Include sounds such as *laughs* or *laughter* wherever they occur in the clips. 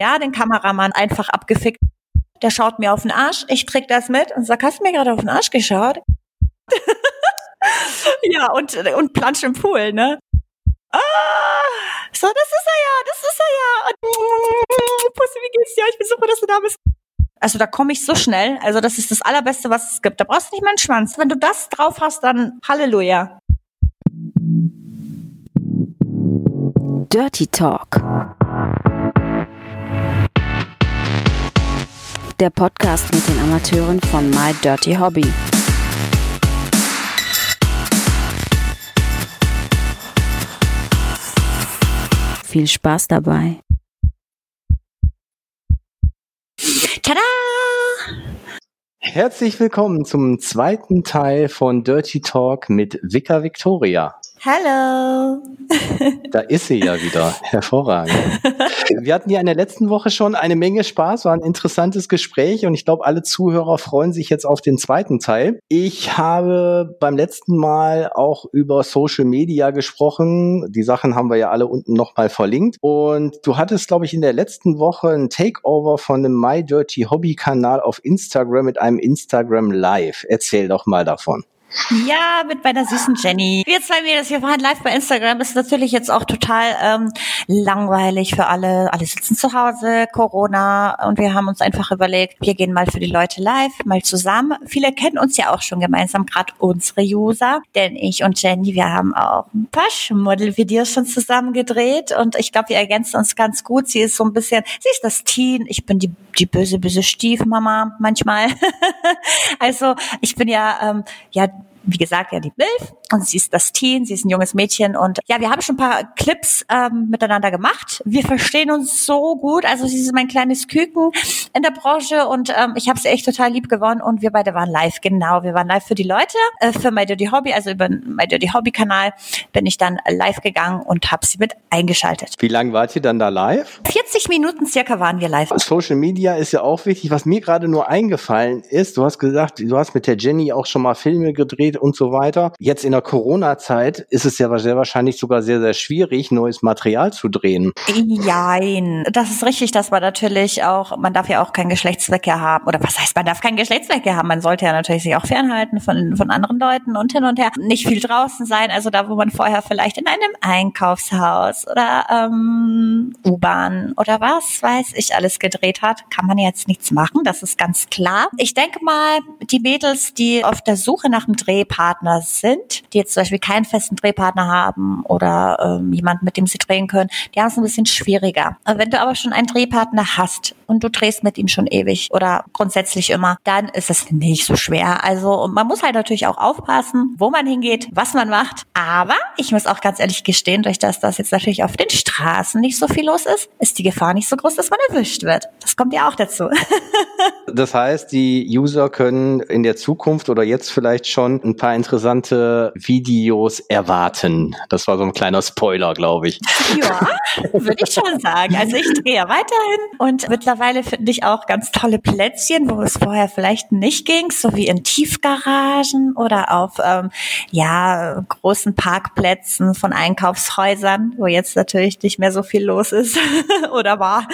ja, den Kameramann einfach abgefickt. Der schaut mir auf den Arsch, ich krieg das mit und sag, hast du mir gerade auf den Arsch geschaut? *laughs* ja, und, und plansch im Pool, ne? Ah, so, das ist er ja, das ist er ja. Und, *laughs* Pussy, wie geht's dir? Ich bin froh, dass du da bist. Also da komme ich so schnell. Also das ist das Allerbeste, was es gibt. Da brauchst du nicht mal einen Schwanz. Wenn du das drauf hast, dann Halleluja. Dirty Talk. Der Podcast mit den Amateuren von My Dirty Hobby. Viel Spaß dabei. Tada! Herzlich willkommen zum zweiten Teil von Dirty Talk mit Vika Victoria. Hallo. Da ist sie ja wieder. *laughs* Hervorragend. Wir hatten ja in der letzten Woche schon eine Menge Spaß, war ein interessantes Gespräch und ich glaube, alle Zuhörer freuen sich jetzt auf den zweiten Teil. Ich habe beim letzten Mal auch über Social Media gesprochen. Die Sachen haben wir ja alle unten nochmal verlinkt. Und du hattest, glaube ich, in der letzten Woche ein Takeover von dem My Dirty Hobby Kanal auf Instagram mit einem Instagram Live. Erzähl doch mal davon. Ja, mit meiner süßen Jenny. Wir zwei Mädels, wir waren live bei Instagram. Ist natürlich jetzt auch total ähm, langweilig für alle. Alle sitzen zu Hause, Corona. Und wir haben uns einfach überlegt, wir gehen mal für die Leute live, mal zusammen. Viele kennen uns ja auch schon gemeinsam, gerade unsere User. Denn ich und Jenny, wir haben auch ein paar Model-Videos schon zusammen gedreht. Und ich glaube, wir ergänzen uns ganz gut. Sie ist so ein bisschen, sie ist das Teen. Ich bin die, die böse, böse Stiefmama manchmal. *laughs* also ich bin ja, ähm, ja, wie gesagt, ja die Milf und sie ist das Teen, sie ist ein junges Mädchen und ja, wir haben schon ein paar Clips ähm, miteinander gemacht. Wir verstehen uns so gut, also sie ist mein kleines Küken in der Branche und ähm, ich habe sie echt total lieb gewonnen und wir beide waren live, genau, wir waren live für die Leute, äh, für My Dirty Hobby, also über My Dirty Hobby Kanal bin ich dann live gegangen und habe sie mit eingeschaltet. Wie lange wart ihr dann da live? 40 Minuten circa waren wir live. Social Media ist ja auch wichtig. Was mir gerade nur eingefallen ist, du hast gesagt, du hast mit der Jenny auch schon mal Filme gedreht und so weiter. Jetzt in der Corona-Zeit ist es ja sehr wahrscheinlich sogar sehr, sehr schwierig, neues Material zu drehen. Jein. Das ist richtig, dass man natürlich auch, man darf ja auch keinen Geschlechtsverkehr haben. Oder was heißt, man darf keinen Geschlechtsverkehr haben? Man sollte ja natürlich sich auch fernhalten von, von anderen Leuten und hin und her. Nicht viel draußen sein. Also da, wo man vorher vielleicht in einem Einkaufshaus oder ähm, U-Bahn oder was weiß ich alles gedreht hat, kann man jetzt nichts machen. Das ist ganz klar. Ich denke mal, die Mädels, die auf der Suche nach einem Drehpartner sind, die jetzt zum Beispiel keinen festen Drehpartner haben oder ähm, jemanden, mit dem sie drehen können, die haben es ein bisschen schwieriger. Wenn du aber schon einen Drehpartner hast und du drehst mit ihm schon ewig oder grundsätzlich immer, dann ist es nicht so schwer. Also man muss halt natürlich auch aufpassen, wo man hingeht, was man macht. Aber ich muss auch ganz ehrlich gestehen, durch das das jetzt natürlich auf den Straßen nicht so viel los ist, ist die Gefahr nicht so groß, dass man erwischt wird. Das kommt ja auch dazu. *laughs* das heißt, die User können in der Zukunft oder jetzt vielleicht schon ein paar interessante Videos erwarten. Das war so ein kleiner Spoiler, glaube ich. Ja, würde ich schon sagen. Also ich drehe weiterhin und mittlerweile finde ich auch ganz tolle Plätzchen, wo es vorher vielleicht nicht ging, so wie in Tiefgaragen oder auf ähm, ja großen Parkplätzen von Einkaufshäusern, wo jetzt natürlich nicht mehr so viel los ist *laughs* oder war.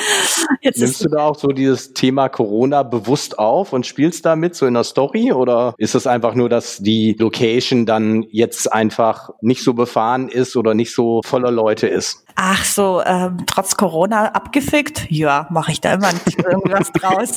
Jetzt Nimmst du da auch so dieses Thema Corona bewusst auf und spielst damit so in der Story oder ist es einfach nur, dass die Location dann jetzt einfach nicht so befahren ist oder nicht so voller Leute ist? Ach so, ähm, trotz Corona abgefickt? Ja, mache ich da immer irgendwas *laughs* draus.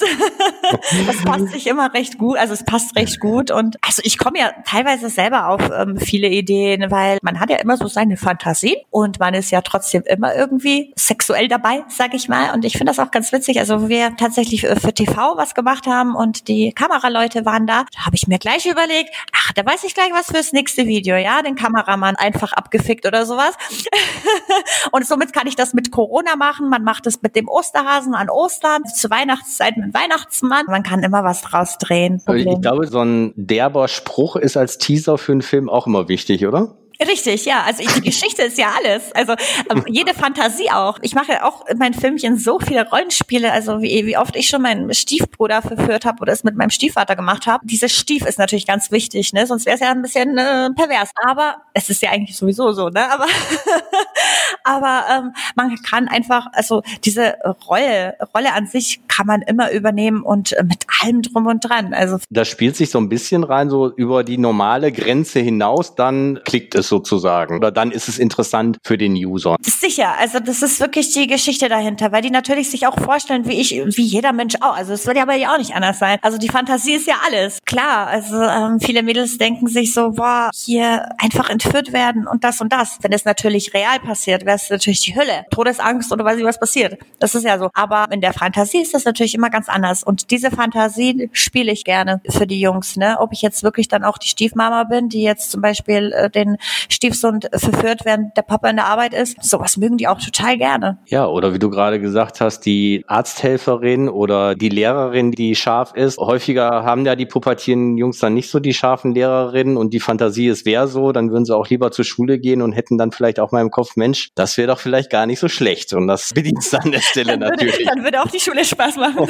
das passt sich immer recht gut, also es passt recht gut und also ich komme ja teilweise selber auf ähm, viele Ideen, weil man hat ja immer so seine Fantasie und man ist ja trotzdem immer irgendwie sexuell dabei, sag ich mal und ich finde das auch ganz witzig, also wir tatsächlich für TV was gemacht haben und die Kameraleute waren da, da habe ich mir gleich überlegt, ach, da weiß ich gleich was fürs nächste Video, ja, den Kameramann einfach abgefickt oder sowas. *laughs* Und somit kann ich das mit Corona machen. Man macht es mit dem Osterhasen an Ostern, zur Weihnachtszeit mit Weihnachtsmann. Man kann immer was draus drehen. Problem. Ich glaube, so ein derber Spruch ist als Teaser für einen Film auch immer wichtig, oder? Richtig, ja. Also die Geschichte ist ja alles. Also ähm, *laughs* jede Fantasie auch. Ich mache auch in meinen Filmchen so viele Rollenspiele. Also wie, wie oft ich schon meinen Stiefbruder verführt habe oder es mit meinem Stiefvater gemacht habe. Dieses Stief ist natürlich ganz wichtig, ne? Sonst wäre es ja ein bisschen äh, pervers. Aber es ist ja eigentlich sowieso so, ne? Aber *laughs* Aber ähm, man kann einfach, also diese Rolle, Rolle an sich kann man immer übernehmen und äh, mit allem drum und dran. Also das spielt sich so ein bisschen rein, so über die normale Grenze hinaus, dann klickt es sozusagen. Oder dann ist es interessant für den User. Sicher, also das ist wirklich die Geschichte dahinter, weil die natürlich sich auch vorstellen, wie ich, wie jeder Mensch auch. Also es wird ja bei dir auch nicht anders sein. Also die Fantasie ist ja alles. Klar, also ähm, viele Mädels denken sich so, boah, hier einfach entführt werden und das und das. Wenn es natürlich real passiert, wäre es natürlich die Hölle. Todesangst oder weiß ich was passiert. Das ist ja so. Aber in der Fantasie ist das natürlich immer ganz anders. Und diese Fantasie spiele ich gerne für die Jungs. Ne? Ob ich jetzt wirklich dann auch die Stiefmama bin, die jetzt zum Beispiel äh, den Stiefsohn verführt, während der Papa in der Arbeit ist. Sowas mögen die auch total gerne. Ja, oder wie du gerade gesagt hast, die Arzthelferin oder die Lehrerin, die scharf ist. Häufiger haben ja die pubertierenden Jungs dann nicht so die scharfen Lehrerinnen und die Fantasie, es wäre so, dann würden sie auch lieber zur Schule gehen und hätten dann vielleicht auch mal im Kopf, Mensch, das wäre doch vielleicht gar nicht so schlecht. Und das *laughs* bedient an der Stelle dann natürlich. Würde, dann würde auch die Schule Spaß machen.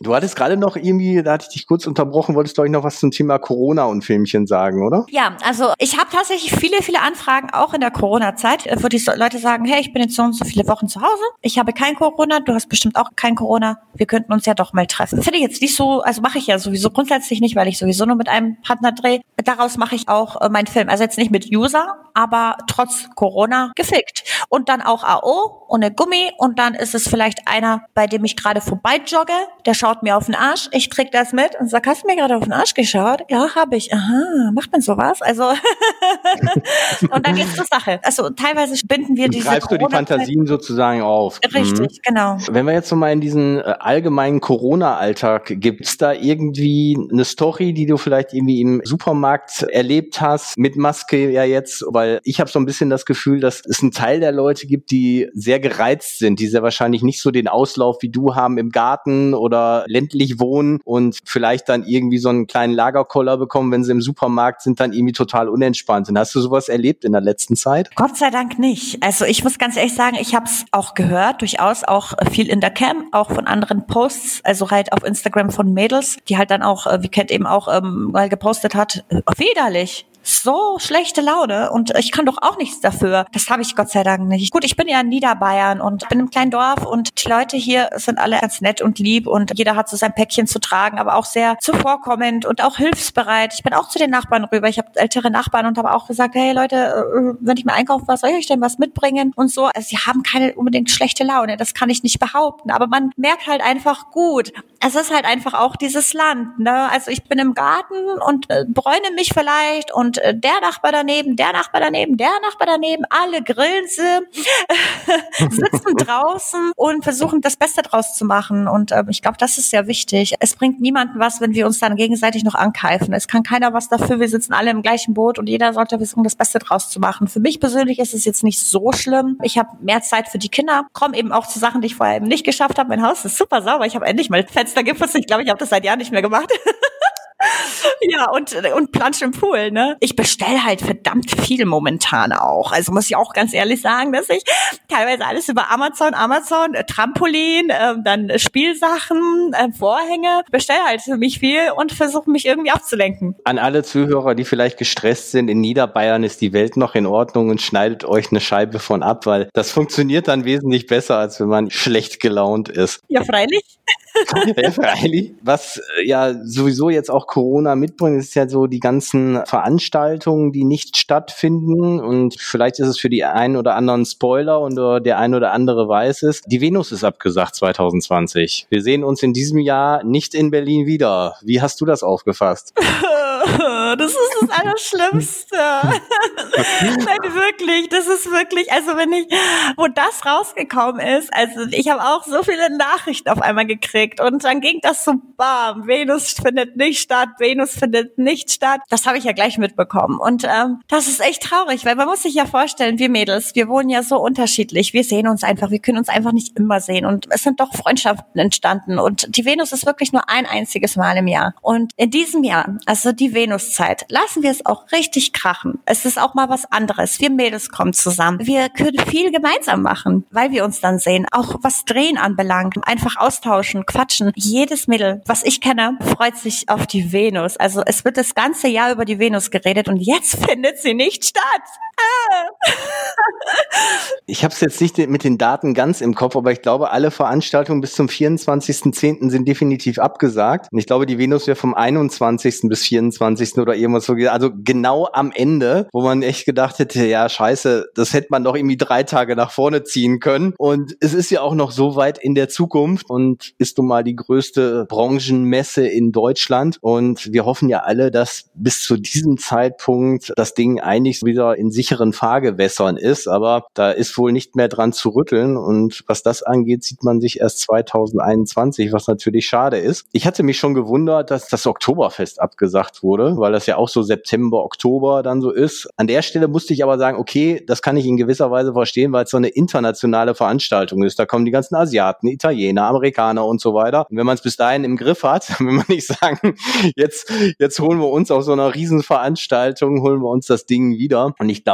du hattest gerade noch irgendwie, da hatte ich dich kurz unterbrochen, wolltest du euch noch was zum Thema Corona und Filmchen sagen, oder? Ja, also ich habe tatsächlich viele, viele Anfragen, auch in der Corona-Zeit, wo die Leute sagen, hey, ich bin jetzt so und so viele Wochen zu Hause, ich habe kein Corona, du hast bestimmt auch kein Corona, wir könnten uns ja doch mal treffen. Finde ich jetzt nicht so, also mache ich ja sowieso grundsätzlich nicht, weil ich sowieso nur mit einem Partner drehe. Daraus mache ich auch äh, meinen Film. Also jetzt nicht mit User, aber trotz Corona gefickt. Und dann auch AO ohne Gummi und dann ist es vielleicht einer, bei dem ich gerade vorbei jogge, der schaut mir auf den Arsch, ich krieg das mit und sag, hast du mir gerade auf den Arsch geschaut? Ja, habe ich. Aha, macht man sowas? Also *laughs* und dann geht's zur Sache. Also teilweise binden wir diese Greifst du die Fantasien sozusagen auf. Richtig, mhm. genau. Wenn wir jetzt so mal in diesen äh, allgemeinen Corona-Alltag, gibt's da irgendwie eine Story, die du vielleicht irgendwie im Supermarkt erlebt hast, mit Maske ja jetzt, weil ich habe so ein bisschen das Gefühl, dass es einen Teil der Leute gibt, die sehr gereizt sind, die sehr wahrscheinlich nicht so den Auslauf wie du haben im Garten oder ländlich wohnen und vielleicht dann irgendwie so einen kleinen Lagerkoller bekommen, wenn sie im Supermarkt sind, dann irgendwie total unentspannt sind. Hast du sowas erlebt in der letzten Zeit? Gott sei Dank nicht. Also ich muss ganz ehrlich sagen, ich habe es auch gehört, durchaus auch viel in der Cam, auch von anderen Posts, also halt auf Instagram von Mädels, die halt dann auch, äh, wie Kat eben auch ähm, mal gepostet hat, äh, widerlich so schlechte Laune und ich kann doch auch nichts dafür. Das habe ich Gott sei Dank nicht. Gut, ich bin ja in Niederbayern und bin im kleinen Dorf und die Leute hier sind alle ganz nett und lieb und jeder hat so sein Päckchen zu tragen, aber auch sehr zuvorkommend und auch hilfsbereit. Ich bin auch zu den Nachbarn rüber. Ich habe ältere Nachbarn und habe auch gesagt, hey Leute, äh, wenn ich mal einkaufen was soll ich euch denn was mitbringen und so. Also sie haben keine unbedingt schlechte Laune, das kann ich nicht behaupten, aber man merkt halt einfach gut. Es ist halt einfach auch dieses Land, ne? Also ich bin im Garten und äh, bräune mich vielleicht und und äh, der Nachbar daneben, der Nachbar daneben, der Nachbar daneben, alle grillen sie, *laughs* sitzen draußen und versuchen das Beste draus zu machen. Und äh, ich glaube, das ist sehr wichtig. Es bringt niemanden was, wenn wir uns dann gegenseitig noch ankeifen. Es kann keiner was dafür. Wir sitzen alle im gleichen Boot und jeder sollte versuchen, das Beste draus zu machen. Für mich persönlich ist es jetzt nicht so schlimm. Ich habe mehr Zeit für die Kinder, komme eben auch zu Sachen, die ich vorher eben nicht geschafft habe. Mein Haus ist super sauber. Ich habe endlich mal Fenster geputzt. Ich glaube, ich habe das seit Jahren nicht mehr gemacht. *laughs* ja, und, und Plansch im Pool, ne? Ich bestell halt verdammt viel momentan auch. Also muss ich auch ganz ehrlich sagen, dass ich teilweise alles über Amazon, Amazon, äh, Trampolin, äh, dann Spielsachen, äh, Vorhänge, bestell halt für mich viel und versuche mich irgendwie abzulenken. An alle Zuhörer, die vielleicht gestresst sind, in Niederbayern ist die Welt noch in Ordnung und schneidet euch eine Scheibe von ab, weil das funktioniert dann wesentlich besser, als wenn man schlecht gelaunt ist. Ja, freilich. ja, *laughs* freilich. Was äh, ja sowieso jetzt auch Corona mitbringt, ist ja so die ganzen Veranstaltungen, die nicht stattfinden. Und vielleicht ist es für die einen oder anderen Spoiler und der ein oder andere weiß es. Die Venus ist abgesagt 2020. Wir sehen uns in diesem Jahr nicht in Berlin wieder. Wie hast du das aufgefasst? *laughs* Das ist das Allerschlimmste. *laughs* Nein, wirklich, das ist wirklich, also wenn ich, wo das rausgekommen ist, also ich habe auch so viele Nachrichten auf einmal gekriegt und dann ging das so bam, Venus findet nicht statt, Venus findet nicht statt. Das habe ich ja gleich mitbekommen und ähm, das ist echt traurig, weil man muss sich ja vorstellen, wir Mädels, wir wohnen ja so unterschiedlich, wir sehen uns einfach, wir können uns einfach nicht immer sehen und es sind doch Freundschaften entstanden und die Venus ist wirklich nur ein einziges Mal im Jahr und in diesem Jahr, also die Venuszeit, lassen wir es auch richtig krachen. Es ist auch mal was anderes. Wir Mädels kommen zusammen. Wir können viel gemeinsam machen, weil wir uns dann sehen. Auch was Drehen anbelangt. Einfach austauschen, quatschen. Jedes Mädel, was ich kenne, freut sich auf die Venus. Also es wird das ganze Jahr über die Venus geredet und jetzt *laughs* findet sie nicht statt. *laughs* Ich habe es jetzt nicht mit den Daten ganz im Kopf, aber ich glaube, alle Veranstaltungen bis zum 24.10. sind definitiv abgesagt. Und ich glaube, die Venus wäre vom 21. bis 24. oder irgendwas so. Also genau am Ende, wo man echt gedacht hätte, ja, scheiße, das hätte man doch irgendwie drei Tage nach vorne ziehen können. Und es ist ja auch noch so weit in der Zukunft und ist nun mal die größte Branchenmesse in Deutschland. Und wir hoffen ja alle, dass bis zu diesem Zeitpunkt das Ding eigentlich wieder in sicheren Fahrgewässern ist. Aber da ist wohl nicht mehr dran zu rütteln. Und was das angeht, sieht man sich erst 2021, was natürlich schade ist. Ich hatte mich schon gewundert, dass das Oktoberfest abgesagt wurde, weil das ja auch so September, Oktober dann so ist. An der Stelle musste ich aber sagen, okay, das kann ich in gewisser Weise verstehen, weil es so eine internationale Veranstaltung ist. Da kommen die ganzen Asiaten, Italiener, Amerikaner und so weiter. Und wenn man es bis dahin im Griff hat, *laughs* wenn man nicht sagen, jetzt, jetzt holen wir uns auf so einer Riesenveranstaltung, holen wir uns das Ding wieder. Und ich glaube,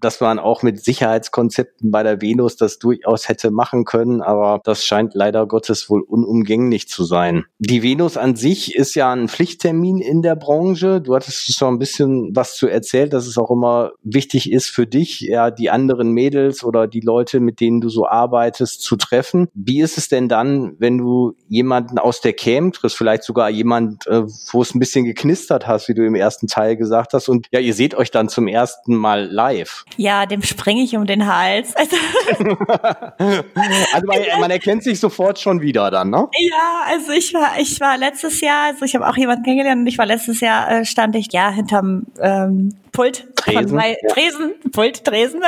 dass man auch mit Sicherheitskonzepten bei der Venus das durchaus hätte machen können, aber das scheint leider Gottes wohl unumgänglich zu sein. Die Venus an sich ist ja ein Pflichttermin in der Branche. Du hattest schon ein bisschen was zu erzählt, dass es auch immer wichtig ist für dich, ja, die anderen Mädels oder die Leute, mit denen du so arbeitest, zu treffen. Wie ist es denn dann, wenn du jemanden aus der Camp triffst, vielleicht sogar jemand, äh, wo es ein bisschen geknistert hast, wie du im ersten Teil gesagt hast, und ja, ihr seht euch dann zum ersten Mal live? Ja, dem springe ich um den Hals. *laughs* Also, also man, man, erkennt sich sofort schon wieder dann, ne? Ja, also ich war, ich war letztes Jahr, also ich habe auch jemanden kennengelernt und ich war letztes Jahr, äh, stand ich ja hinterm ähm, Pult Tresen, von. Tresen, Pult, Tresen,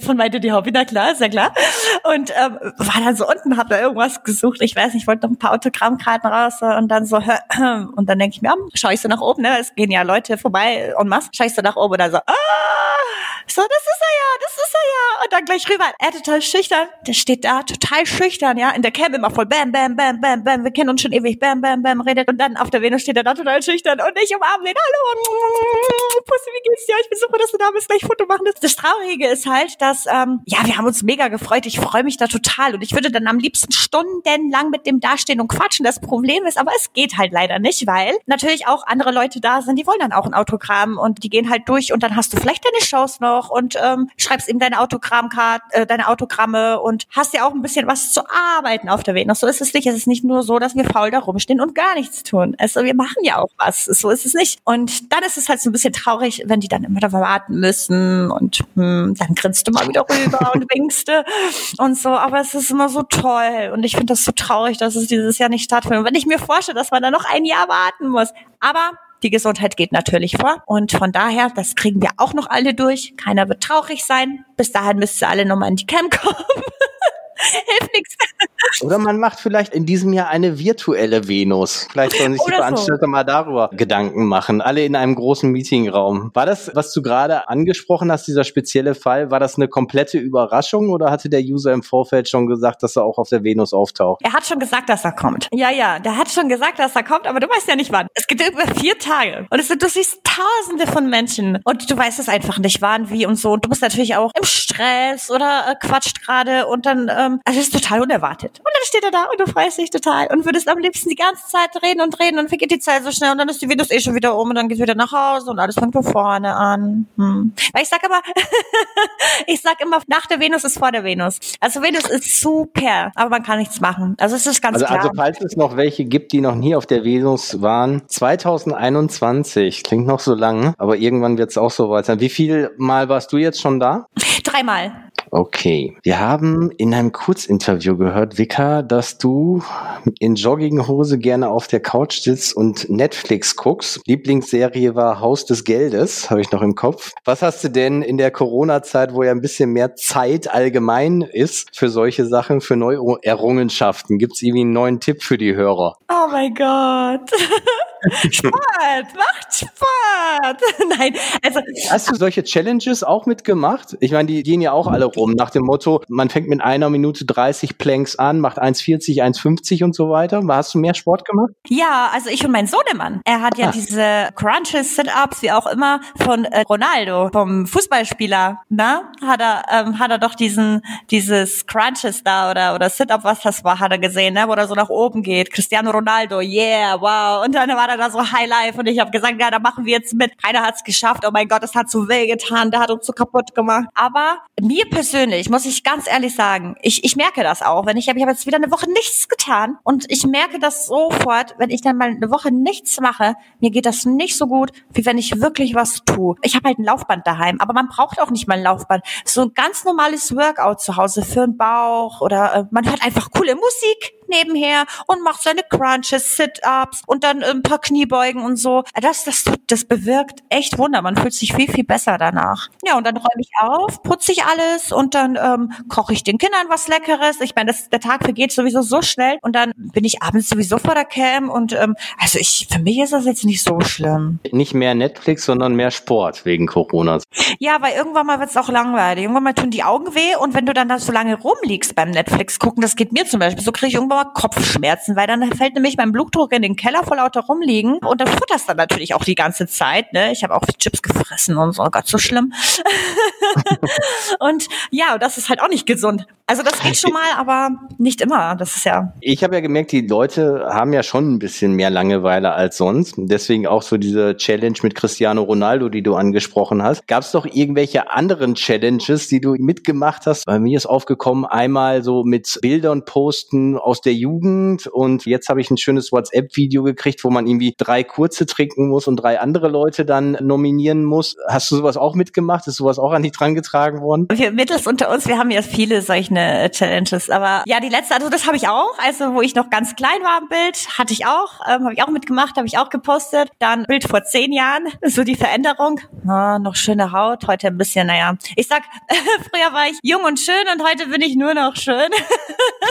von meinte die Hobby, na klar, ist ja klar. Und ähm, war dann so unten, hab da irgendwas gesucht, ich weiß nicht, ich wollte noch ein paar Autogrammkarten raus und dann so, und dann denke ich mir, hm, schau ich so nach oben, ne, es gehen ja Leute vorbei und was, schau ich so nach oben und dann so, ah, so, das ist er ja, das ist er ja. Und dann gleich rüber. Er total schüchtern. Der steht da, total schüchtern, ja. In der Cam immer voll bam, bam, bam, bam, bam. Wir kennen uns schon ewig, bam, bam, bam, redet. Und dann auf der Venus steht er da total schüchtern. Und ich umarme den, hallo, Pussy, wie geht's dir? Ich bin super, dass du da bist, gleich Foto machen. Das Traurige ist halt, dass, ähm, ja, wir haben uns mega gefreut. Ich freue mich da total. Und ich würde dann am liebsten stundenlang mit dem dastehen und quatschen. Das Problem ist, aber es geht halt leider nicht, weil natürlich auch andere Leute da sind, die wollen dann auch ein Autogramm und die gehen halt durch und dann hast du vielleicht deine Shows noch und ähm, schreibst ihm deine Autogrammkarte, äh, deine Autogramme und hast ja auch ein bisschen was zu arbeiten auf der Venus. So ist es nicht. Es ist nicht nur so, dass wir faul da rumstehen und gar nichts tun. Also wir machen ja auch was. So ist es nicht. Und dann ist es halt so ein bisschen traurig, wenn die dann immer da warten müssen und hm, dann grinst du mal wieder rüber und *laughs* winkst und so. Aber es ist immer so toll und ich finde das so traurig, dass es dieses Jahr nicht stattfindet. Und wenn ich mir vorstelle, dass man da noch ein Jahr warten muss. Aber die Gesundheit geht natürlich vor. Und von daher, das kriegen wir auch noch alle durch. Keiner wird traurig sein. Bis dahin müsst ihr alle nochmal in die Camp kommen. *laughs* Hilft nichts. Oder man macht vielleicht in diesem Jahr eine virtuelle Venus. Vielleicht sollen sich die Veranstalter so. mal darüber Gedanken machen. Alle in einem großen Meetingraum. War das, was du gerade angesprochen hast, dieser spezielle Fall, war das eine komplette Überraschung oder hatte der User im Vorfeld schon gesagt, dass er auch auf der Venus auftaucht? Er hat schon gesagt, dass er kommt. Ja, ja, der hat schon gesagt, dass er kommt, aber du weißt ja nicht wann. Es geht über vier Tage. Und es sind, du siehst tausende von Menschen. Und du weißt es einfach nicht, wann, wie und so. Und du bist natürlich auch im Stress oder äh, quatscht gerade und dann, ähm, also es ist total unerwartet. Und dann steht er da und du freust dich total und würdest am liebsten die ganze Zeit reden und reden und vergeht die Zeit so schnell und dann ist die Venus eh schon wieder um und dann geht's wieder nach Hause und alles fängt von vorne an. Hm. Weil ich sag immer, *laughs* ich sag immer, nach der Venus ist vor der Venus. Also Venus ist super, aber man kann nichts machen. Also es ist ganz also, klar. Also falls es noch welche gibt, die noch nie auf der Venus waren, 2021, klingt noch so lang, aber irgendwann wird es auch so weit sein. Wie viel Mal warst du jetzt schon da? Dreimal. Okay. Wir haben in einem Kurzinterview gehört, Vika, dass du in Jogginghose gerne auf der Couch sitzt und Netflix guckst. Lieblingsserie war Haus des Geldes, habe ich noch im Kopf. Was hast du denn in der Corona-Zeit, wo ja ein bisschen mehr Zeit allgemein ist für solche Sachen, für Neuerrungenschaften? Gibt es irgendwie einen neuen Tipp für die Hörer? Oh mein Gott. *laughs* Sport, macht Sport. *laughs* Nein, also. Hast du solche Challenges auch mitgemacht? Ich meine, die gehen ja auch alle rum nach dem Motto, man fängt mit einer Minute 30 Planks an, macht 1,40, 1,50 und so weiter. Hast du mehr Sport gemacht? Ja, also ich und mein Sohnemann. Er hat ja ah. diese Crunches, Sit-Ups, wie auch immer, von äh, Ronaldo, vom Fußballspieler, na? Hat er, ähm, hat er doch diesen, dieses Crunches da oder, oder Sit-Up, was das war, hat er gesehen, ne? Wo er so nach oben geht. Cristiano Ronaldo, yeah, wow. Und dann war er gerade da so High Life und ich habe gesagt, ja, da machen wir jetzt mit. Keiner hat es geschafft. Oh mein Gott, das hat so weh getan, der hat uns so kaputt gemacht. Aber mir persönlich, muss ich ganz ehrlich sagen, ich, ich merke das auch. Wenn ich habe ich hab jetzt wieder eine Woche nichts getan und ich merke das sofort, wenn ich dann mal eine Woche nichts mache, mir geht das nicht so gut, wie wenn ich wirklich was tue. Ich habe halt ein Laufband daheim, aber man braucht auch nicht mal ein Laufband. So ein ganz normales Workout zu Hause für den Bauch oder äh, man hört einfach coole Musik nebenher und macht seine Crunches, Sit-ups und dann ein paar Kniebeugen und so. Das, das, das bewirkt echt Wunder. Man fühlt sich viel, viel besser danach. Ja, und dann räume ich auf, putze ich alles und dann ähm, koche ich den Kindern was Leckeres. Ich meine, das, der Tag vergeht sowieso so schnell und dann bin ich abends sowieso vor der Cam und ähm, also ich, für mich ist das jetzt nicht so schlimm. Nicht mehr Netflix, sondern mehr Sport wegen Corona. Ja, weil irgendwann mal wird es auch langweilig. Irgendwann mal tun die Augen weh und wenn du dann da so lange rumliegst beim Netflix gucken, das geht mir zum Beispiel, so kriege ich irgendwann mal Kopfschmerzen, weil dann fällt nämlich mein Blutdruck in den Keller vor lauter rumliegen und dann futterst dann natürlich auch die ganze Zeit. Ne? Ich habe auch Chips gefressen und so, oh Gott, so schlimm. *laughs* und ja, das ist halt auch nicht gesund. Also das geht schon mal, aber nicht immer. Das ist ja. Ich habe ja gemerkt, die Leute haben ja schon ein bisschen mehr Langeweile als sonst. Deswegen auch so diese Challenge mit Cristiano Ronaldo, die du angesprochen hast. Gab es doch irgendwelche anderen Challenges, die du mitgemacht hast? Bei mir ist aufgekommen, einmal so mit Bildern posten aus der Jugend und jetzt habe ich ein schönes WhatsApp-Video gekriegt, wo man irgendwie drei kurze trinken muss und drei andere Leute dann nominieren muss. Hast du sowas auch mitgemacht? Ist sowas auch an dich dran getragen worden? Wir mittels unter uns, wir haben ja viele solche Challenges, aber ja, die letzte, also das habe ich auch, also wo ich noch ganz klein war im Bild, hatte ich auch, ähm, habe ich auch mitgemacht, habe ich auch gepostet. Dann Bild vor zehn Jahren, *laughs* so die Veränderung, oh, noch schöne Haut, heute ein bisschen, naja, ich sag, *laughs* früher war ich jung und schön und heute bin ich nur noch schön.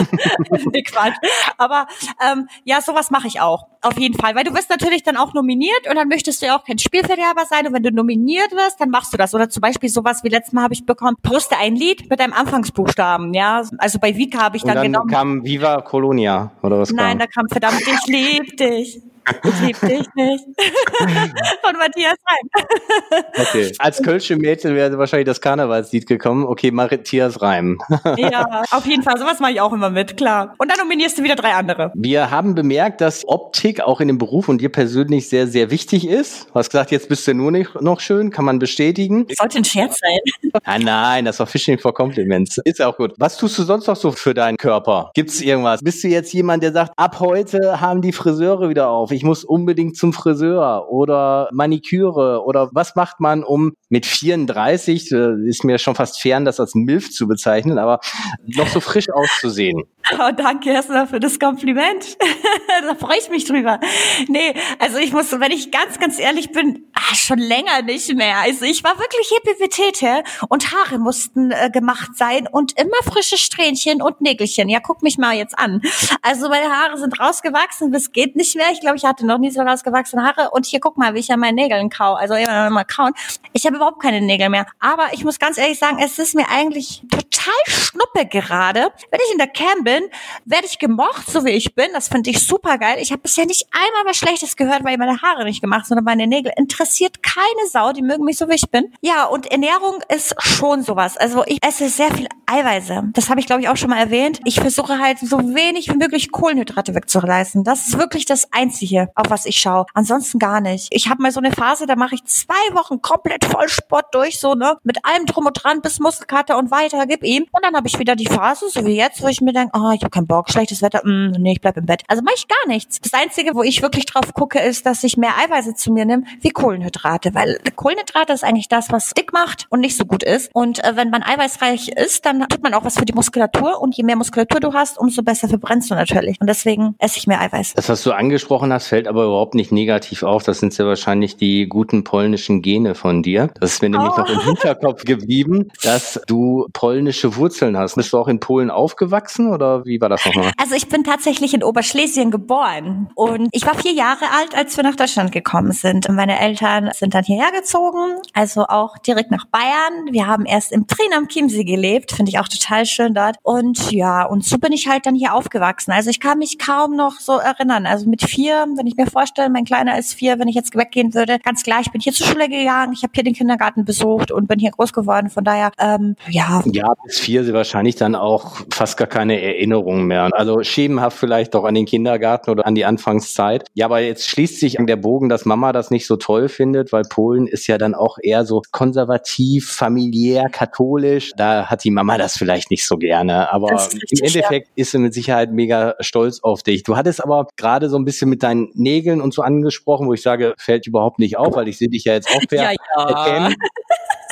*laughs* Quatsch. Aber ähm, ja, sowas mache ich auch. Auf jeden Fall. Weil du wirst natürlich dann auch nominiert und dann möchtest du ja auch kein Spielverderber sein. Und wenn du nominiert wirst, dann machst du das. Oder zum Beispiel sowas wie letztes Mal habe ich bekommen, poste ein Lied mit deinem Anfangsbuchstaben. Ja, also bei Vika habe ich dann, und dann genommen. kam Viva Colonia oder was Nein, kam? da kam verdammt, ich lieb dich. Ich lieb dich nicht. *laughs* Von Matthias Reim. Okay. Als Kölsche Mädchen wäre wahrscheinlich das Karnevalslied gekommen. Okay, Matthias Reim. *laughs* ja, auf jeden Fall. Sowas mache ich auch immer mit, klar. Und dann nominierst du wieder drei andere. Wir haben bemerkt, dass Optik auch in dem Beruf und dir persönlich sehr, sehr wichtig ist. Du hast gesagt, jetzt bist du nur nicht noch schön. Kann man bestätigen. Sollte ein Scherz sein. Ah, nein, das war Fishing for Compliments. Ist auch gut. Was tust du sonst noch so für deinen Körper? Gibt's irgendwas? Bist du jetzt jemand, der sagt, ab heute haben die Friseure wieder auf? Ich muss unbedingt zum Friseur oder Maniküre oder was macht man, um mit 34, äh, ist mir schon fast fern, das als MILF zu bezeichnen, aber noch so frisch *laughs* auszusehen? Oh, danke erstmal für das Kompliment. *laughs* da freue ich mich drüber. Nee, also ich muss, wenn ich ganz, ganz ehrlich bin, ach, schon länger nicht mehr. Also ich war wirklich Hippivetete und Haare mussten äh, gemacht sein und immer frische Strähnchen und Nägelchen. Ja, guck mich mal jetzt an. Also meine Haare sind rausgewachsen, bis geht nicht mehr. Ich glaube, ich hatte noch nie so rausgewachsene Haare. Und hier guck mal, wie ich an meinen Nägeln kau. Also immer mal kauen. Ich habe überhaupt keine Nägel mehr. Aber ich muss ganz ehrlich sagen, es ist mir eigentlich total schnuppe gerade. Wenn ich in der Cam bin, werde ich gemocht, so wie ich bin. Das finde ich super geil. Ich habe bisher nicht einmal was Schlechtes gehört, weil ich meine Haare nicht gemacht, sondern meine Nägel. Interessiert keine Sau. Die mögen mich so, wie ich bin. Ja, und Ernährung ist schon sowas. Also ich esse sehr viel Eiweiße. Das habe ich, glaube ich, auch schon mal erwähnt. Ich versuche halt so wenig wie möglich Kohlenhydrate wegzuleisten. Das ist wirklich das Einzige, auf was ich schaue. Ansonsten gar nicht. Ich habe mal so eine Phase, da mache ich zwei Wochen komplett voll Sport durch, so, ne? Mit allem drum und dran bis Muskelkater und weiter, gib ihm. Und dann habe ich wieder die Phase, so wie jetzt, wo ich mir denke, oh, ich habe keinen Bock, schlechtes Wetter, mm, nee, ich bleib im Bett. Also mache ich gar nichts. Das Einzige, wo ich wirklich drauf gucke, ist, dass ich mehr Eiweiße zu mir nehme, wie Kohlenhydrate. Weil Kohlenhydrate ist eigentlich das, was dick macht und nicht so gut ist. Und äh, wenn man eiweißreich ist, dann tut man auch was für die Muskulatur. Und je mehr Muskulatur du hast, umso besser verbrennst du natürlich. Und deswegen esse ich mehr Eiweiß. Das, was du angesprochen hast, fällt aber überhaupt nicht negativ auf. Das sind ja wahrscheinlich die guten polnischen Gene von dir. Das ist mir nämlich oh. noch im Hinterkopf geblieben, *laughs* dass du polnische Wurzeln hast. Bist du auch in Polen aufgewachsen oder wie war das nochmal? *laughs* Also ich bin tatsächlich in Oberschlesien geboren und ich war vier Jahre alt, als wir nach Deutschland gekommen sind. Und meine Eltern sind dann hierher gezogen, also auch direkt nach Bayern. Wir haben erst im Trin am Chiemsee gelebt, finde ich auch total schön dort. Und ja, und so bin ich halt dann hier aufgewachsen. Also ich kann mich kaum noch so erinnern. Also mit vier, wenn ich mir vorstelle, mein Kleiner ist vier, wenn ich jetzt weggehen würde, ganz klar, ich bin hier zur Schule gegangen, ich habe hier den Kindergarten besucht und bin hier groß geworden. Von daher, ähm, ja. Ja, bis vier sie wahrscheinlich dann auch fast gar keine Erinnerungen mehr. Also schemenhaft vielleicht doch an den Kindergarten oder an die Anfangszeit. Ja, aber jetzt schließt sich an der Bogen, dass Mama das nicht so toll findet, weil Polen ist ja dann auch eher so konservativ, familiär, katholisch. Da hat die Mama das vielleicht nicht so gerne. Aber im Endeffekt ja. ist sie mit Sicherheit mega stolz auf dich. Du hattest aber gerade so ein bisschen mit deinen Nägeln und so angesprochen, wo ich sage, fällt überhaupt nicht auf, weil ich sehe dich ja jetzt auch *laughs* ja, ja. erkennen. *laughs*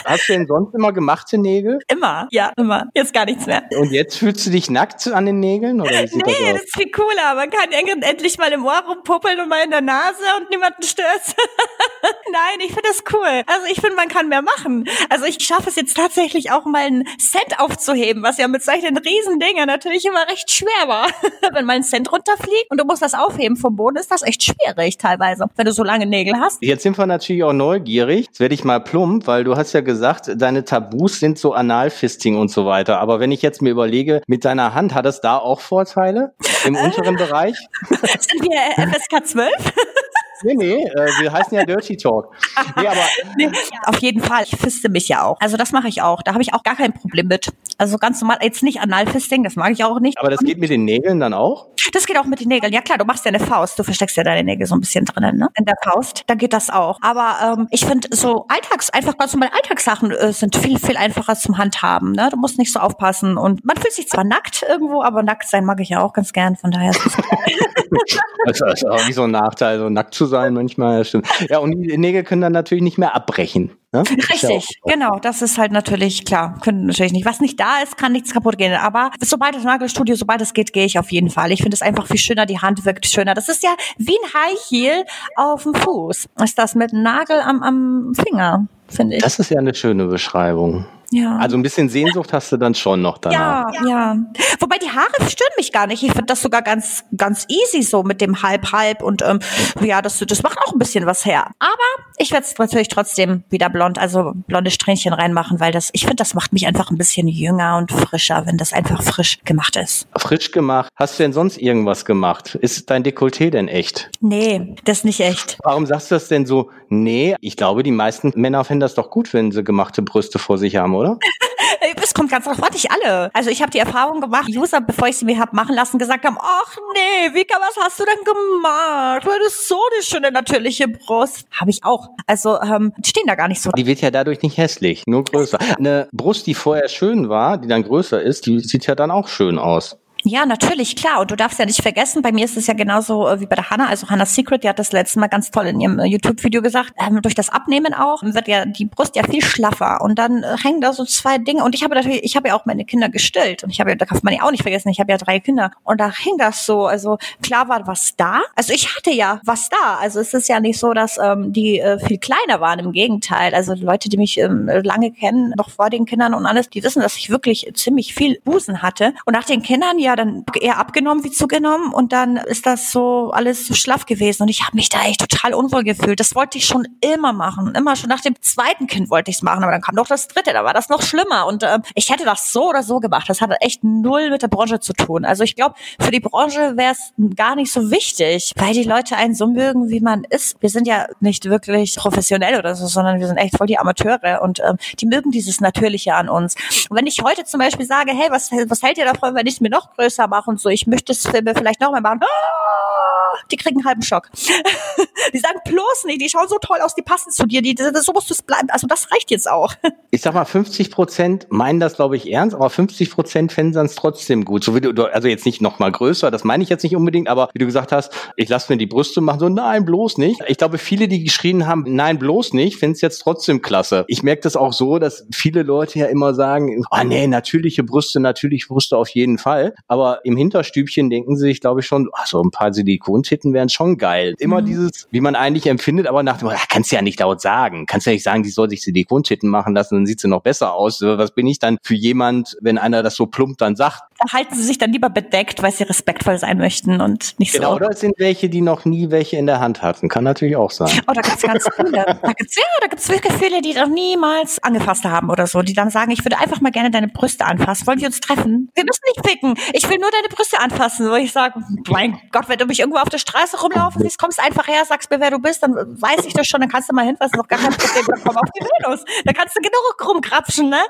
Hast du denn sonst immer gemachte Nägel? Immer, ja, immer. Jetzt gar nichts mehr. Und jetzt fühlst du dich nackt an den Nägeln? Oder nee, das, das ist viel cooler. Man kann endlich mal im Ohr rumpuppeln und mal in der Nase und niemanden stört. *laughs* Nein, ich finde das cool. Also ich finde, man kann mehr machen. Also ich schaffe es jetzt tatsächlich auch mal einen Cent aufzuheben, was ja mit solchen Riesendingern natürlich immer recht schwer war. *laughs* Wenn mal ein Cent runterfliegt und du musst das aufheben vom Boden, ist das echt schwierig teilweise, wenn du so lange Nägel hast. Jetzt sind wir natürlich auch neugierig. Jetzt werde ich mal plump, weil du hast ja gesagt, gesagt, deine Tabus sind so Analfisting und so weiter. Aber wenn ich jetzt mir überlege, mit deiner Hand hat es da auch Vorteile im unteren Bereich? *laughs* Sind wir FSK 12? Nee, nee, äh, wir heißen ja Dirty Talk. Nee, aber *laughs* nee, auf jeden Fall. Ich fiste mich ja auch. Also das mache ich auch. Da habe ich auch gar kein Problem mit. Also ganz normal, jetzt nicht Analfisting, das mag ich auch nicht. Aber das geht mit den Nägeln dann auch? Das geht auch mit den Nägeln. Ja klar, du machst ja eine Faust. Du versteckst ja deine Nägel so ein bisschen drinnen, ne? In der Faust. Da geht das auch. Aber ähm, ich finde so Alltags, einfach ganz normal Alltagssachen äh, sind viel, viel einfacher zum Handhaben. Ne? Du musst nicht so aufpassen. Und man fühlt sich zwar nackt irgendwo, aber nackt sein mag ich ja auch ganz gern. Von daher ist es *laughs* *laughs* Das ist auch nicht so ein Nachteil, so nackt zu sein manchmal. Ja, stimmt. Ja, und die Nägel können dann natürlich nicht mehr abbrechen. Ne? Richtig, ja genau. Das ist halt natürlich klar. Können natürlich nicht. Was nicht da ist, kann nichts kaputt gehen. Aber sobald das Nagelstudio, sobald es geht, gehe ich auf jeden Fall. Ich finde es einfach viel schöner. Die Hand wirkt schöner. Das ist ja wie ein High Heel auf dem Fuß. Ist das mit Nagel am, am Finger, finde ich. Das ist ja eine schöne Beschreibung. Ja. Also ein bisschen Sehnsucht hast du dann schon noch danach. Ja, ja. Wobei die Haare stören mich gar nicht. Ich finde das sogar ganz, ganz easy so mit dem Halb-Halb und ähm, ja, das, das macht auch ein bisschen was her. Aber ich werde es natürlich trotzdem wieder blond, also blonde Strähnchen reinmachen, weil das, ich finde, das macht mich einfach ein bisschen jünger und frischer, wenn das einfach frisch gemacht ist. Frisch gemacht. Hast du denn sonst irgendwas gemacht? Ist dein Dekolleté denn echt? Nee, das ist nicht echt. Warum sagst du das denn so? Nee, ich glaube, die meisten Männer finden das doch gut, wenn sie gemachte Brüste vor sich haben, oder? *laughs* es kommt ganz drauf an, nicht alle. Also ich habe die Erfahrung gemacht, User, bevor ich sie mir hab machen lassen, gesagt haben, ach nee, Vika, was hast du denn gemacht? Du ist so eine schöne natürliche Brust. Habe ich auch. Also ähm, stehen da gar nicht so. Die wird ja dadurch nicht hässlich, nur größer. Eine Brust, die vorher schön war, die dann größer ist, die sieht ja dann auch schön aus. Ja, natürlich, klar. Und du darfst ja nicht vergessen, bei mir ist es ja genauso äh, wie bei der Hanna, also Hannah's Secret, die hat das letzte Mal ganz toll in ihrem äh, YouTube-Video gesagt, ähm, durch das Abnehmen auch wird ja die Brust ja viel schlaffer. Und dann äh, hängen da so zwei Dinge. Und ich habe natürlich, ich habe ja auch meine Kinder gestillt. Und ich habe ja, da darf man ja auch nicht vergessen, ich habe ja drei Kinder. Und da hing das so, also klar war was da, also ich hatte ja was da, also es ist ja nicht so, dass ähm, die äh, viel kleiner waren, im Gegenteil, also Leute, die mich ähm, lange kennen, noch vor den Kindern und alles, die wissen, dass ich wirklich ziemlich viel Busen hatte. Und nach den Kindern ja dann eher abgenommen wie zugenommen und dann ist das so alles so schlaff gewesen und ich habe mich da echt total unwohl gefühlt. Das wollte ich schon immer machen, immer schon nach dem zweiten Kind wollte ich es machen, aber dann kam doch das dritte, da war das noch schlimmer und äh, ich hätte das so oder so gemacht. Das hatte echt null mit der Branche zu tun. Also ich glaube, für die Branche wäre es gar nicht so wichtig, weil die Leute einen so mögen, wie man ist. Wir sind ja nicht wirklich professionell oder so, sondern wir sind echt voll die Amateure und ähm, die mögen dieses Natürliche an uns. Und wenn ich heute zum Beispiel sage, hey, was, was hält ihr davon, wenn ich mir noch größer mache und so, ich möchte es vielleicht noch mal machen. Ah, die kriegen einen halben Schock. *laughs* die sagen bloß nicht, die schauen so toll aus, die passen zu dir, die, so musst du es bleiben. Also das reicht jetzt auch. *laughs* Ich sag mal, 50 Prozent meinen das, glaube ich, ernst, aber 50 Prozent fänden es trotzdem gut. So wie du, also jetzt nicht noch mal größer, das meine ich jetzt nicht unbedingt, aber wie du gesagt hast, ich lasse mir die Brüste machen, so nein, bloß nicht. Ich glaube, viele, die geschrien haben, nein, bloß nicht, finden es jetzt trotzdem klasse. Ich merke das auch so, dass viele Leute ja immer sagen, ah oh, nee, natürliche Brüste, natürliche Brüste auf jeden Fall. Aber im Hinterstübchen denken sie sich, glaube ich, schon, ach, so ein paar Silikontitten wären schon geil. Immer mhm. dieses, wie man eigentlich empfindet, aber nach dem, ach, kannst du ja nicht laut sagen. Kannst ja nicht sagen, die soll sich Silikontitten machen lassen, dann sieht sie noch besser aus. Was bin ich dann für jemand, wenn einer das so plump dann sagt? Da halten sie sich dann lieber bedeckt, weil sie respektvoll sein möchten und nicht genau, so. Genau, oder sind welche, die noch nie welche in der Hand hatten. Kann natürlich auch sein. Oh, da gibt's ganz viele. Da gibt's, ja, da gibt's wirklich viele, die noch niemals angefasst haben oder so, die dann sagen, ich würde einfach mal gerne deine Brüste anfassen. Wollen wir uns treffen? Wir müssen nicht ficken. Ich will nur deine Brüste anfassen, wo ich sage, mein Gott, wenn du mich irgendwo auf der Straße rumlaufen siehst, kommst einfach her, sagst mir, wer du bist, dann weiß ich das schon, dann kannst du mal hin, was ist doch gar kein Problem, dann komm auf die Venus. Da kannst du genug rumkrapschen, ne?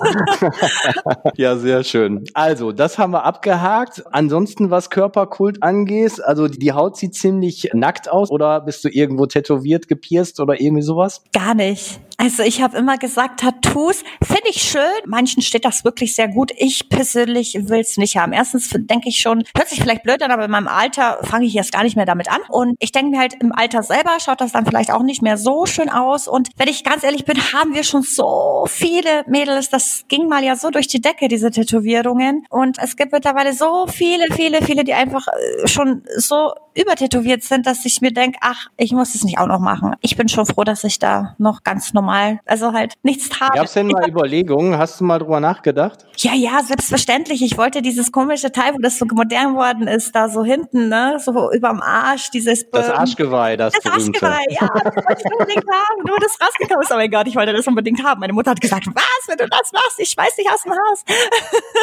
*laughs* ja, sehr schön. Also, das haben wir abgehakt. Ansonsten, was Körperkult angeht, also die Haut sieht ziemlich nackt aus oder bist du irgendwo tätowiert, gepierst oder irgendwie sowas? Gar nicht. Also ich habe immer gesagt, Tattoos finde ich schön. Manchen steht das wirklich sehr gut. Ich persönlich will es nicht haben. Erstens denke ich schon, hört sich vielleicht blöd an, aber in meinem Alter fange ich jetzt gar nicht mehr damit an. Und ich denke mir halt, im Alter selber schaut das dann vielleicht auch nicht mehr so schön aus. Und wenn ich ganz ehrlich bin, haben wir schon so viele Mädels. Das ging mal ja so durch die Decke, diese Tätowierungen. Und es gibt mittlerweile so viele, viele, viele, die einfach äh, schon so übertätowiert sind, dass ich mir denke, ach, ich muss es nicht auch noch machen. Ich bin schon froh, dass ich da noch ganz normal, also halt nichts habe. Gab es denn mal Überlegungen? Hast du mal drüber nachgedacht? Ja, ja, selbstverständlich. Ich wollte dieses komische Teil, wo das so modern worden ist, da so hinten, ne, so überm Arsch, dieses Das Arschgeweih, das, das berühmte. Arschgeweih, ja, das wollte ich unbedingt haben. Nur das rausgekommen ist, oh mein Gott, ich wollte das unbedingt haben. Meine Mutter hat gesagt, was, wenn du das machst, ich weiß nicht aus dem Haus.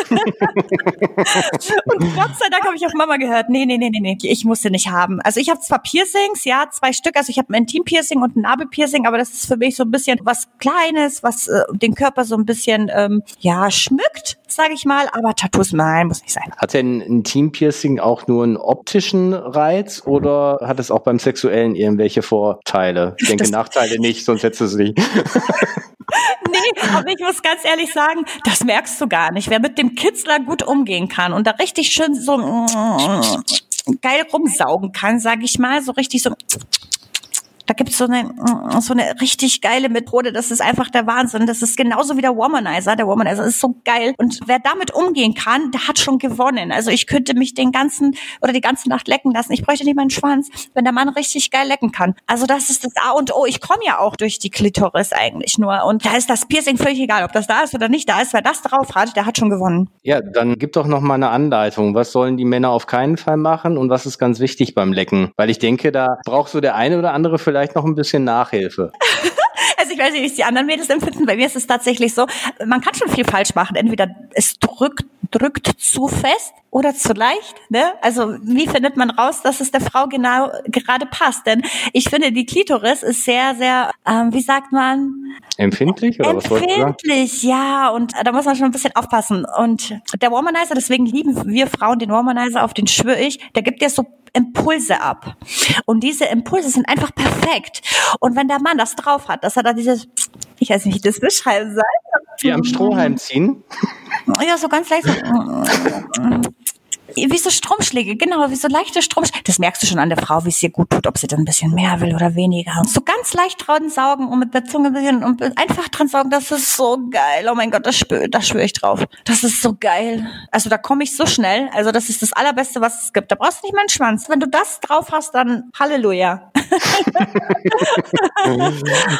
*laughs* Und Gott sei Dank habe ich auf Mama gehört, nee, nee, nee, nee, nee, ich musste nicht haben. Also ich habe zwar Piercings, ja, zwei Stück, also ich habe ein Intim-Piercing und ein Nabelpiercing, aber das ist für mich so ein bisschen was Kleines, was äh, den Körper so ein bisschen, ähm, ja, schmückt, sage ich mal, aber Tattoos, nein, muss nicht sein. Hat denn ein Team-Piercing auch nur einen optischen Reiz oder hat es auch beim Sexuellen irgendwelche Vorteile? Ich denke Das- Nachteile nicht, sonst hättest du es nicht. *laughs* Nee, aber ich muss ganz ehrlich sagen, das merkst du gar nicht. Wer mit dem Kitzler gut umgehen kann und da richtig schön so geil rumsaugen kann, sage ich mal, so richtig so da gibt's so eine, so eine richtig geile Methode. Das ist einfach der Wahnsinn. Das ist genauso wie der Womanizer. Der Womanizer ist so geil. Und wer damit umgehen kann, der hat schon gewonnen. Also ich könnte mich den ganzen oder die ganze Nacht lecken lassen. Ich bräuchte nicht meinen Schwanz, wenn der Mann richtig geil lecken kann. Also das ist das A und O. Ich komme ja auch durch die Klitoris eigentlich nur. Und da ist das Piercing völlig egal, ob das da ist oder nicht da ist. Wer das drauf hat, der hat schon gewonnen. Ja, dann gib doch noch mal eine Anleitung. Was sollen die Männer auf keinen Fall machen und was ist ganz wichtig beim Lecken? Weil ich denke, da braucht so der eine oder andere vielleicht noch ein bisschen Nachhilfe. *laughs* Also ich weiß nicht, wie es die anderen Mädels empfinden. Bei mir ist es tatsächlich so, man kann schon viel falsch machen. Entweder es drückt, drückt zu fest oder zu leicht. Ne? Also wie findet man raus, dass es der Frau genau gerade passt? Denn ich finde, die Klitoris ist sehr, sehr, ähm, wie sagt man, Empfindlich oder was wolltest du sagen? empfindlich, ja. Und da muss man schon ein bisschen aufpassen. Und der Womanizer, deswegen lieben wir Frauen den Womanizer, auf den schwöre ich, der gibt dir so Impulse ab. Und diese Impulse sind einfach perfekt. Und wenn der Mann das drauf hat, dass er da dieses, ich weiß nicht, wie ich das beschreiben soll. Wie am Strohhalm ziehen? Ja, so ganz leicht. So, *laughs* wie so Stromschläge, genau, wie so leichte Stromschläge. Das merkst du schon an der Frau, wie es ihr gut tut, ob sie dann ein bisschen mehr will oder weniger. Und so ganz leicht dran saugen und mit der Zunge ein bisschen und einfach dran saugen, das ist so geil. Oh mein Gott, das spüre das schwöre ich drauf. Das ist so geil. Also da komme ich so schnell. Also das ist das Allerbeste, was es gibt. Da brauchst du nicht mal einen Schwanz. Wenn du das drauf hast, dann Halleluja. *laughs*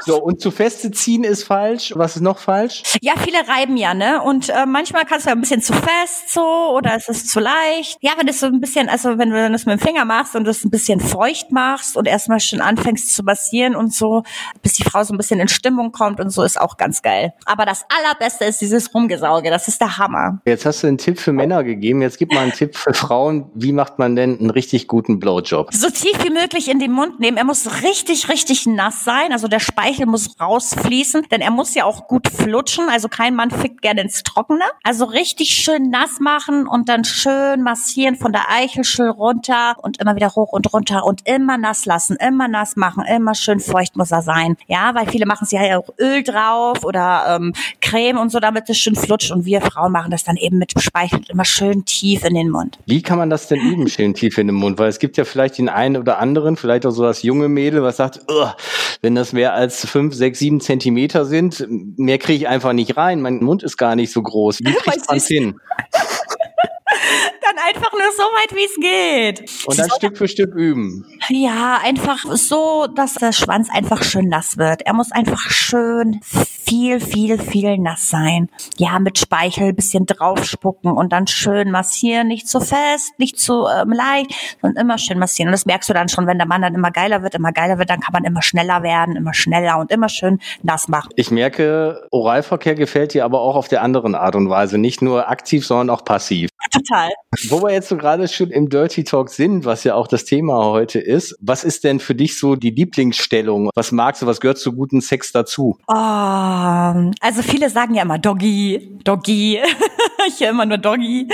So, und zu feste ziehen ist falsch. Was ist noch falsch? Ja, viele reiben ja, ne? Und äh, manchmal kannst du ja ein bisschen zu fest so oder es ist zu leicht. Ja, wenn das so ein bisschen, also wenn du das mit dem Finger machst und das ein bisschen feucht machst und erstmal schon anfängst zu massieren und so, bis die Frau so ein bisschen in Stimmung kommt und so, ist auch ganz geil. Aber das Allerbeste ist dieses Rumgesauge. Das ist der Hammer. Jetzt hast du einen Tipp für Männer gegeben. Jetzt gib mal einen Tipp für Frauen. Wie macht man denn einen richtig guten Blowjob? So tief wie möglich in den Mund nehmen. Er muss richtig, richtig nass sein. Also der Speichel muss rausfließen, denn er muss ja auch gut flutschen. Also kein Mann fickt gerne ins Trockene. Also richtig schön nass machen und dann schön massieren von der Eichelschill runter und immer wieder hoch und runter und immer nass lassen, immer nass machen, immer schön feucht muss er sein. Ja, weil viele machen sich ja auch Öl drauf oder ähm, Creme und so, damit es schön flutscht. Und wir Frauen machen das dann eben mit Speichel immer schön tief in den Mund. Wie kann man das denn üben, schön tief in den Mund? Weil es gibt ja vielleicht den einen oder anderen, vielleicht auch so das junge Mädel, was sagt, "Ugh, wenn das mehr als fünf, sechs, sieben Zentimeter sind, mehr kriege ich einfach nicht rein. Mein Mund ist gar nicht so groß. Wie *laughs* kriegt man's hin? So weit, wie es geht. Und dann Stück für Stück üben. Ja, einfach so, dass der Schwanz einfach schön nass wird. Er muss einfach schön viel, viel, viel nass sein. Ja, mit Speichel bisschen draufspucken und dann schön massieren. Nicht zu fest, nicht zu ähm, leicht, sondern immer schön massieren. Und das merkst du dann schon, wenn der Mann dann immer geiler wird, immer geiler wird, dann kann man immer schneller werden, immer schneller und immer schön nass machen. Ich merke, Oralverkehr gefällt dir aber auch auf der anderen Art und Weise. Nicht nur aktiv, sondern auch passiv. Total. Wo wir jetzt so gerade schon im Dirty Talk sind, was ja auch das Thema heute ist, was ist denn für dich so die Lieblingsstellung? Was magst du, was gehört zu guten Sex dazu? Oh, also viele sagen ja immer Doggy, Doggy. *laughs* ich höre immer nur Doggy.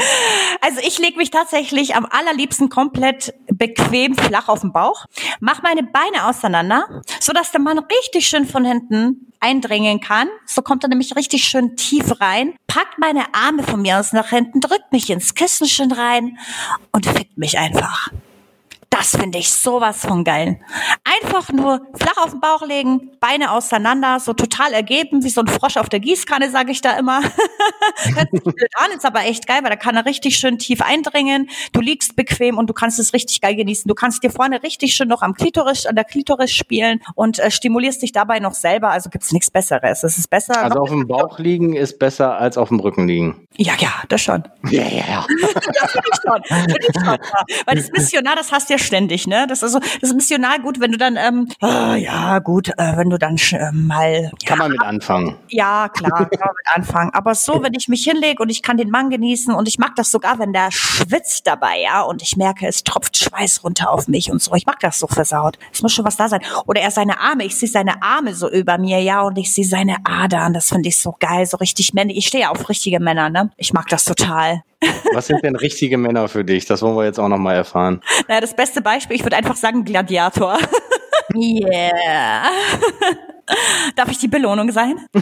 Also ich lege mich tatsächlich am allerliebsten komplett bequem flach auf den Bauch, mach meine Beine auseinander, so dass der Mann richtig schön von hinten eindringen kann. So kommt er nämlich richtig schön tief rein, packt meine Arme von mir aus nach hinten, drückt mich ins Kissen schön rein und fickt mich einfach. Das finde ich sowas von geil. Einfach nur flach auf den Bauch legen, Beine auseinander, so total ergeben, wie so ein Frosch auf der Gießkanne, sage ich da immer. *laughs* Hört sich blöd an, ist aber echt geil, weil da kann er richtig schön tief eindringen. Du liegst bequem und du kannst es richtig geil genießen. Du kannst dir vorne richtig schön noch am Klitoris, an der Klitoris spielen und äh, stimulierst dich dabei noch selber. Also gibt's nichts Besseres. Es ist besser. Also auf dem Bauch liegen ist besser als auf dem Rücken liegen. Ja, ja, das schon. Ja, ja, ja. *laughs* das finde ich schon. Find ich schon ja. Weil das Missionar, das hast du ja ständig, ne? Das ist also, das ist missionar gut, wenn du dann, ähm, oh, ja, gut, äh, wenn du dann äh, mal. Kann ja, man mit anfangen. Ja, klar, kann man mit anfangen. Aber so, wenn ich mich hinlege und ich kann den Mann genießen und ich mag das sogar, wenn der schwitzt dabei, ja, und ich merke, es tropft Schweiß runter auf mich und so. Ich mag das so versaut. Es muss schon was da sein. Oder er seine Arme, ich sehe seine Arme so über mir, ja, und ich sehe seine Adern. Das finde ich so geil, so richtig männlich. Ich stehe auf richtige Männer, ne? Ich mag das total. Was sind denn richtige Männer für dich? Das wollen wir jetzt auch noch mal erfahren. Naja, das beste Beispiel, ich würde einfach sagen Gladiator. *laughs* yeah. Darf ich die Belohnung sein? *laughs*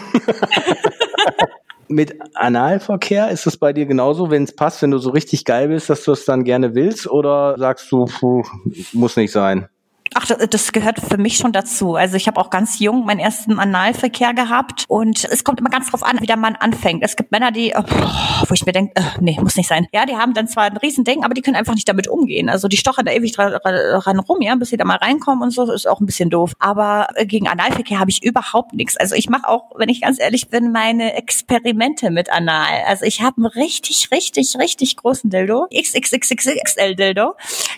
Mit Analverkehr ist es bei dir genauso, wenn es passt, wenn du so richtig geil bist, dass du es dann gerne willst? Oder sagst du, puh, muss nicht sein? Ach, das gehört für mich schon dazu. Also ich habe auch ganz jung meinen ersten Analverkehr gehabt und es kommt immer ganz drauf an, wie der Mann anfängt. Es gibt Männer, die, oh, wo ich mir denke, äh, nee, muss nicht sein. Ja, die haben dann zwar ein Riesending, aber die können einfach nicht damit umgehen. Also die stochern da ewig dran, dran rum, ja, bis sie da mal reinkommen und so, ist auch ein bisschen doof. Aber äh, gegen Analverkehr habe ich überhaupt nichts. Also ich mache auch, wenn ich ganz ehrlich bin, meine Experimente mit Anal. Also ich habe einen richtig, richtig, richtig großen Dildo, XXXXXL Dildo.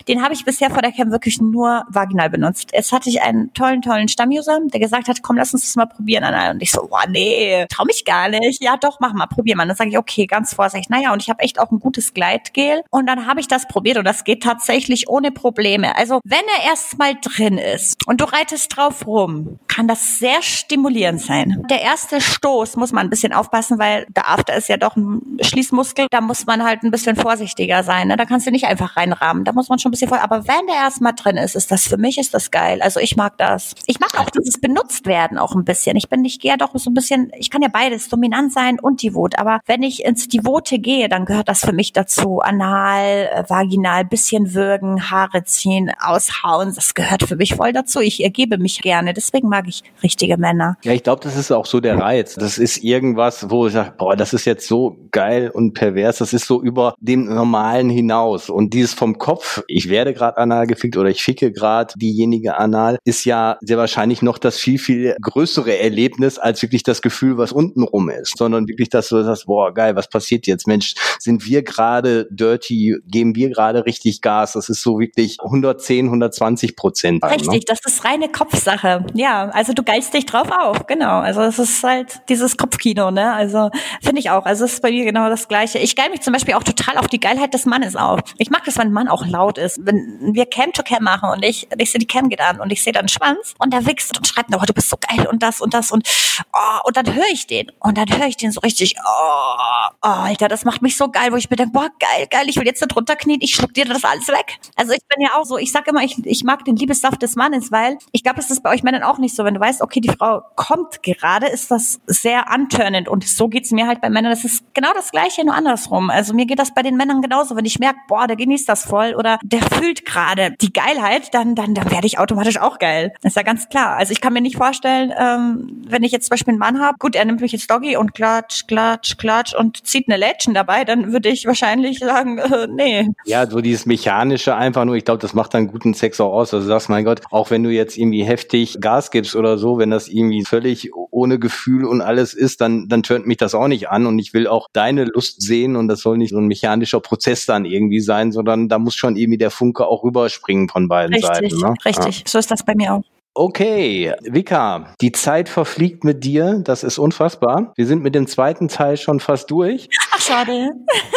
Den habe ich bisher vor der Cam wirklich nur vaginal Anal benutzt. Jetzt hatte ich einen tollen, tollen Stammuser, der gesagt hat, komm, lass uns das mal probieren. Und ich so, boah, nee, trau mich gar nicht. Ja, doch, mach mal, probier mal. Dann sage ich, okay, ganz vorsichtig. Naja, und ich habe echt auch ein gutes Gleitgel. Und dann habe ich das probiert und das geht tatsächlich ohne Probleme. Also, wenn er erst mal drin ist und du reitest drauf rum, kann das sehr stimulierend sein. Der erste Stoß muss man ein bisschen aufpassen, weil der After ist ja doch ein Schließmuskel. Da muss man halt ein bisschen vorsichtiger sein. Ne? Da kannst du nicht einfach reinrahmen. Da muss man schon ein bisschen vor. Aber wenn der erst mal drin ist, ist das für mich ist das geil. Also ich mag das. Ich mag auch dieses benutzt werden auch ein bisschen. Ich bin, ich gehe doch so ein bisschen, ich kann ja beides, dominant sein und devot. Aber wenn ich ins Devote gehe, dann gehört das für mich dazu. Anal, äh, vaginal, bisschen würgen, Haare ziehen, aushauen. Das gehört für mich voll dazu. Ich ergebe mich gerne. Deswegen mag ich richtige Männer. Ja, ich glaube, das ist auch so der Reiz. Das ist irgendwas, wo ich sage, boah, das ist jetzt so geil und pervers. Das ist so über dem Normalen hinaus. Und dieses vom Kopf, ich werde gerade anal gefickt oder ich ficke gerade diejenige anal, ist ja sehr wahrscheinlich noch das viel, viel größere Erlebnis als wirklich das Gefühl, was unten rum ist, sondern wirklich, dass du sagst, boah, geil, was passiert jetzt? Mensch, sind wir gerade dirty, geben wir gerade richtig Gas? Das ist so wirklich 110, 120 Prozent. Ne? Richtig, ne? das ist reine Kopfsache. Ja, also du geilst dich drauf auf, genau. Also es ist halt dieses Kopfkino, ne? Also finde ich auch. Also es ist bei mir genau das Gleiche. Ich geil mich zum Beispiel auch total auf die Geilheit des Mannes auf. Ich mag das, wenn ein Mann auch laut ist. Wenn wir Cam to Cam machen und ich, ich sehe die Cam geht an und ich sehe dann Schwanz und der wächst und schreibt, oh, du bist so geil und das und das und oh, und dann höre ich den und dann höre ich den so richtig, oh, oh, Alter, das macht mich so geil, wo ich mir denke, boah, geil, geil, ich will jetzt da drunter knien, ich schluck dir das alles weg. Also ich bin ja auch so, ich sag immer, ich, ich mag den Liebessaft des Mannes, weil ich glaube, es ist bei euch Männern auch nicht so, wenn du weißt, okay, die Frau kommt gerade, ist das sehr antörnend und so geht's mir halt bei Männern, das ist genau das Gleiche, nur andersrum. Also mir geht das bei den Männern genauso, wenn ich merke, boah, der genießt das voll oder der fühlt gerade die Geilheit, dann, dann, dann werde ich automatisch auch geil. Das ist ja ganz klar. Also ich kann mir nicht vorstellen, ähm, wenn ich jetzt zum Beispiel einen Mann habe, gut, er nimmt mich jetzt Doggy und klatsch, klatsch, klatsch und zieht eine Lätschen dabei, dann würde ich wahrscheinlich sagen, *laughs* äh, nee. Ja, so dieses Mechanische einfach nur, ich glaube, das macht dann guten Sex auch aus. Also du sagst, mein Gott, auch wenn du jetzt irgendwie heftig Gas gibst oder so, wenn das irgendwie völlig ohne Gefühl und alles ist, dann, dann tönt mich das auch nicht an und ich will auch deine Lust sehen und das soll nicht so ein mechanischer Prozess dann irgendwie sein, sondern da muss schon irgendwie der Funke auch rüberspringen von beiden richtig, Seiten. Ne? Richtig, so ist das bei mir auch. Okay, Vika, die Zeit verfliegt mit dir, das ist unfassbar. Wir sind mit dem zweiten Teil schon fast durch. Ach schade.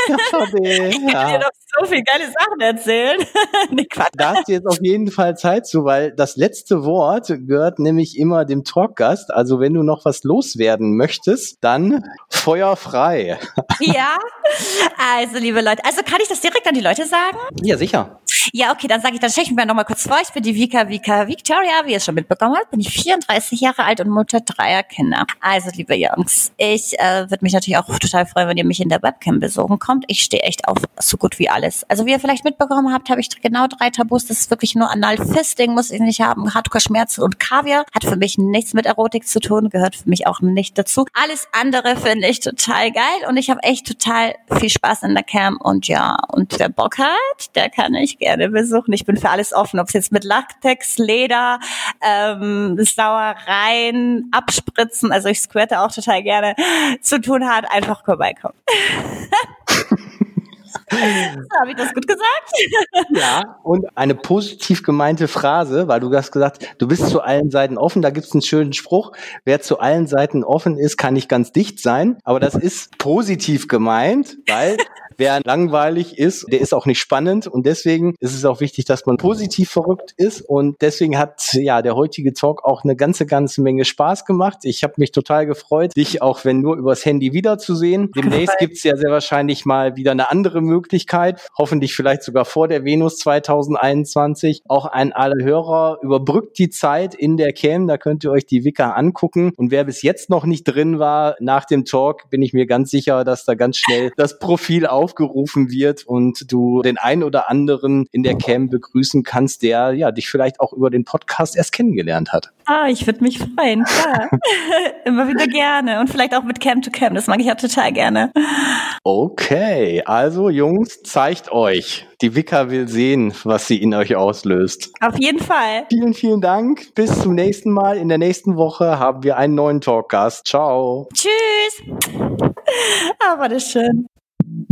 Ja, schade. *laughs* Ich kann dir Ja. noch so viel geile Sachen erzählen. *laughs* nee, Quatsch. Da hast du jetzt auf jeden Fall Zeit zu, weil das letzte Wort gehört nämlich immer dem Talkgast. Also wenn du noch was loswerden möchtest, dann Feuer frei. Ja, also liebe Leute, also kann ich das direkt an die Leute sagen? Ja, sicher. Ja, okay, dann sage ich, dann stelle ich mir noch mal kurz vor. Ich bin die Vika Vika Victoria, wie ihr schon mitbekommen habt, bin ich 34 Jahre alt und Mutter dreier Kinder. Also, liebe Jungs, ich äh, würde mich natürlich auch total freuen, wenn ihr mich in der Webcam besuchen kommt. Ich stehe echt auf so gut wie alles. Also, wie ihr vielleicht mitbekommen habt, habe ich genau drei Tabus. Das ist wirklich nur Analfisting, muss ich nicht haben. Hardcore-Schmerzen und Kaviar hat für mich nichts mit Erotik zu tun, gehört für mich auch nicht dazu. Alles andere finde ich total geil und ich habe echt total viel Spaß in der Cam und ja, und wer Bock hat, der kann ich gerne besuchen. Ich bin für alles offen, ob es jetzt mit Lacktex, Leder, ähm, Sauereien, Abspritzen, also ich squirte auch total gerne, zu tun hat, einfach vorbeikommen. *laughs* so, Habe ich das gut gesagt? Ja, und eine positiv gemeinte Phrase, weil du hast gesagt, du bist zu allen Seiten offen. Da gibt es einen schönen Spruch, wer zu allen Seiten offen ist, kann nicht ganz dicht sein. Aber das ist positiv gemeint, weil wer langweilig ist, der ist auch nicht spannend. Und deswegen ist es auch wichtig, dass man positiv verrückt ist. Und deswegen hat ja der heutige Talk auch eine ganze, ganze Menge Spaß gemacht. Ich habe mich total gefreut, dich auch wenn nur übers Handy wiederzusehen. Demnächst gibt es ja sehr wahrscheinlich mal wieder eine andere Möglichkeit, hoffentlich vielleicht sogar vor der Venus 2021. Auch an alle Hörer, überbrückt die Zeit in der Cam, da könnt ihr euch die Wicker angucken. Und wer bis jetzt noch nicht drin war, nach dem Talk bin ich mir ganz sicher, dass da ganz schnell das Profil aufgerufen wird und du den einen oder anderen in der Cam begrüßen kannst, der ja dich vielleicht auch über den Podcast erst kennengelernt hat. Ah, ich würde mich freuen, klar. *laughs* Immer wieder gerne. Und vielleicht auch mit Cam to Cam, das mag ich ja total gerne. Okay, also Jungs, zeigt euch. Die Wicker will sehen, was sie in euch auslöst. Auf jeden Fall. Vielen, vielen Dank. Bis zum nächsten Mal. In der nächsten Woche haben wir einen neuen Talkgast. Ciao. Tschüss. Ah, war das schön.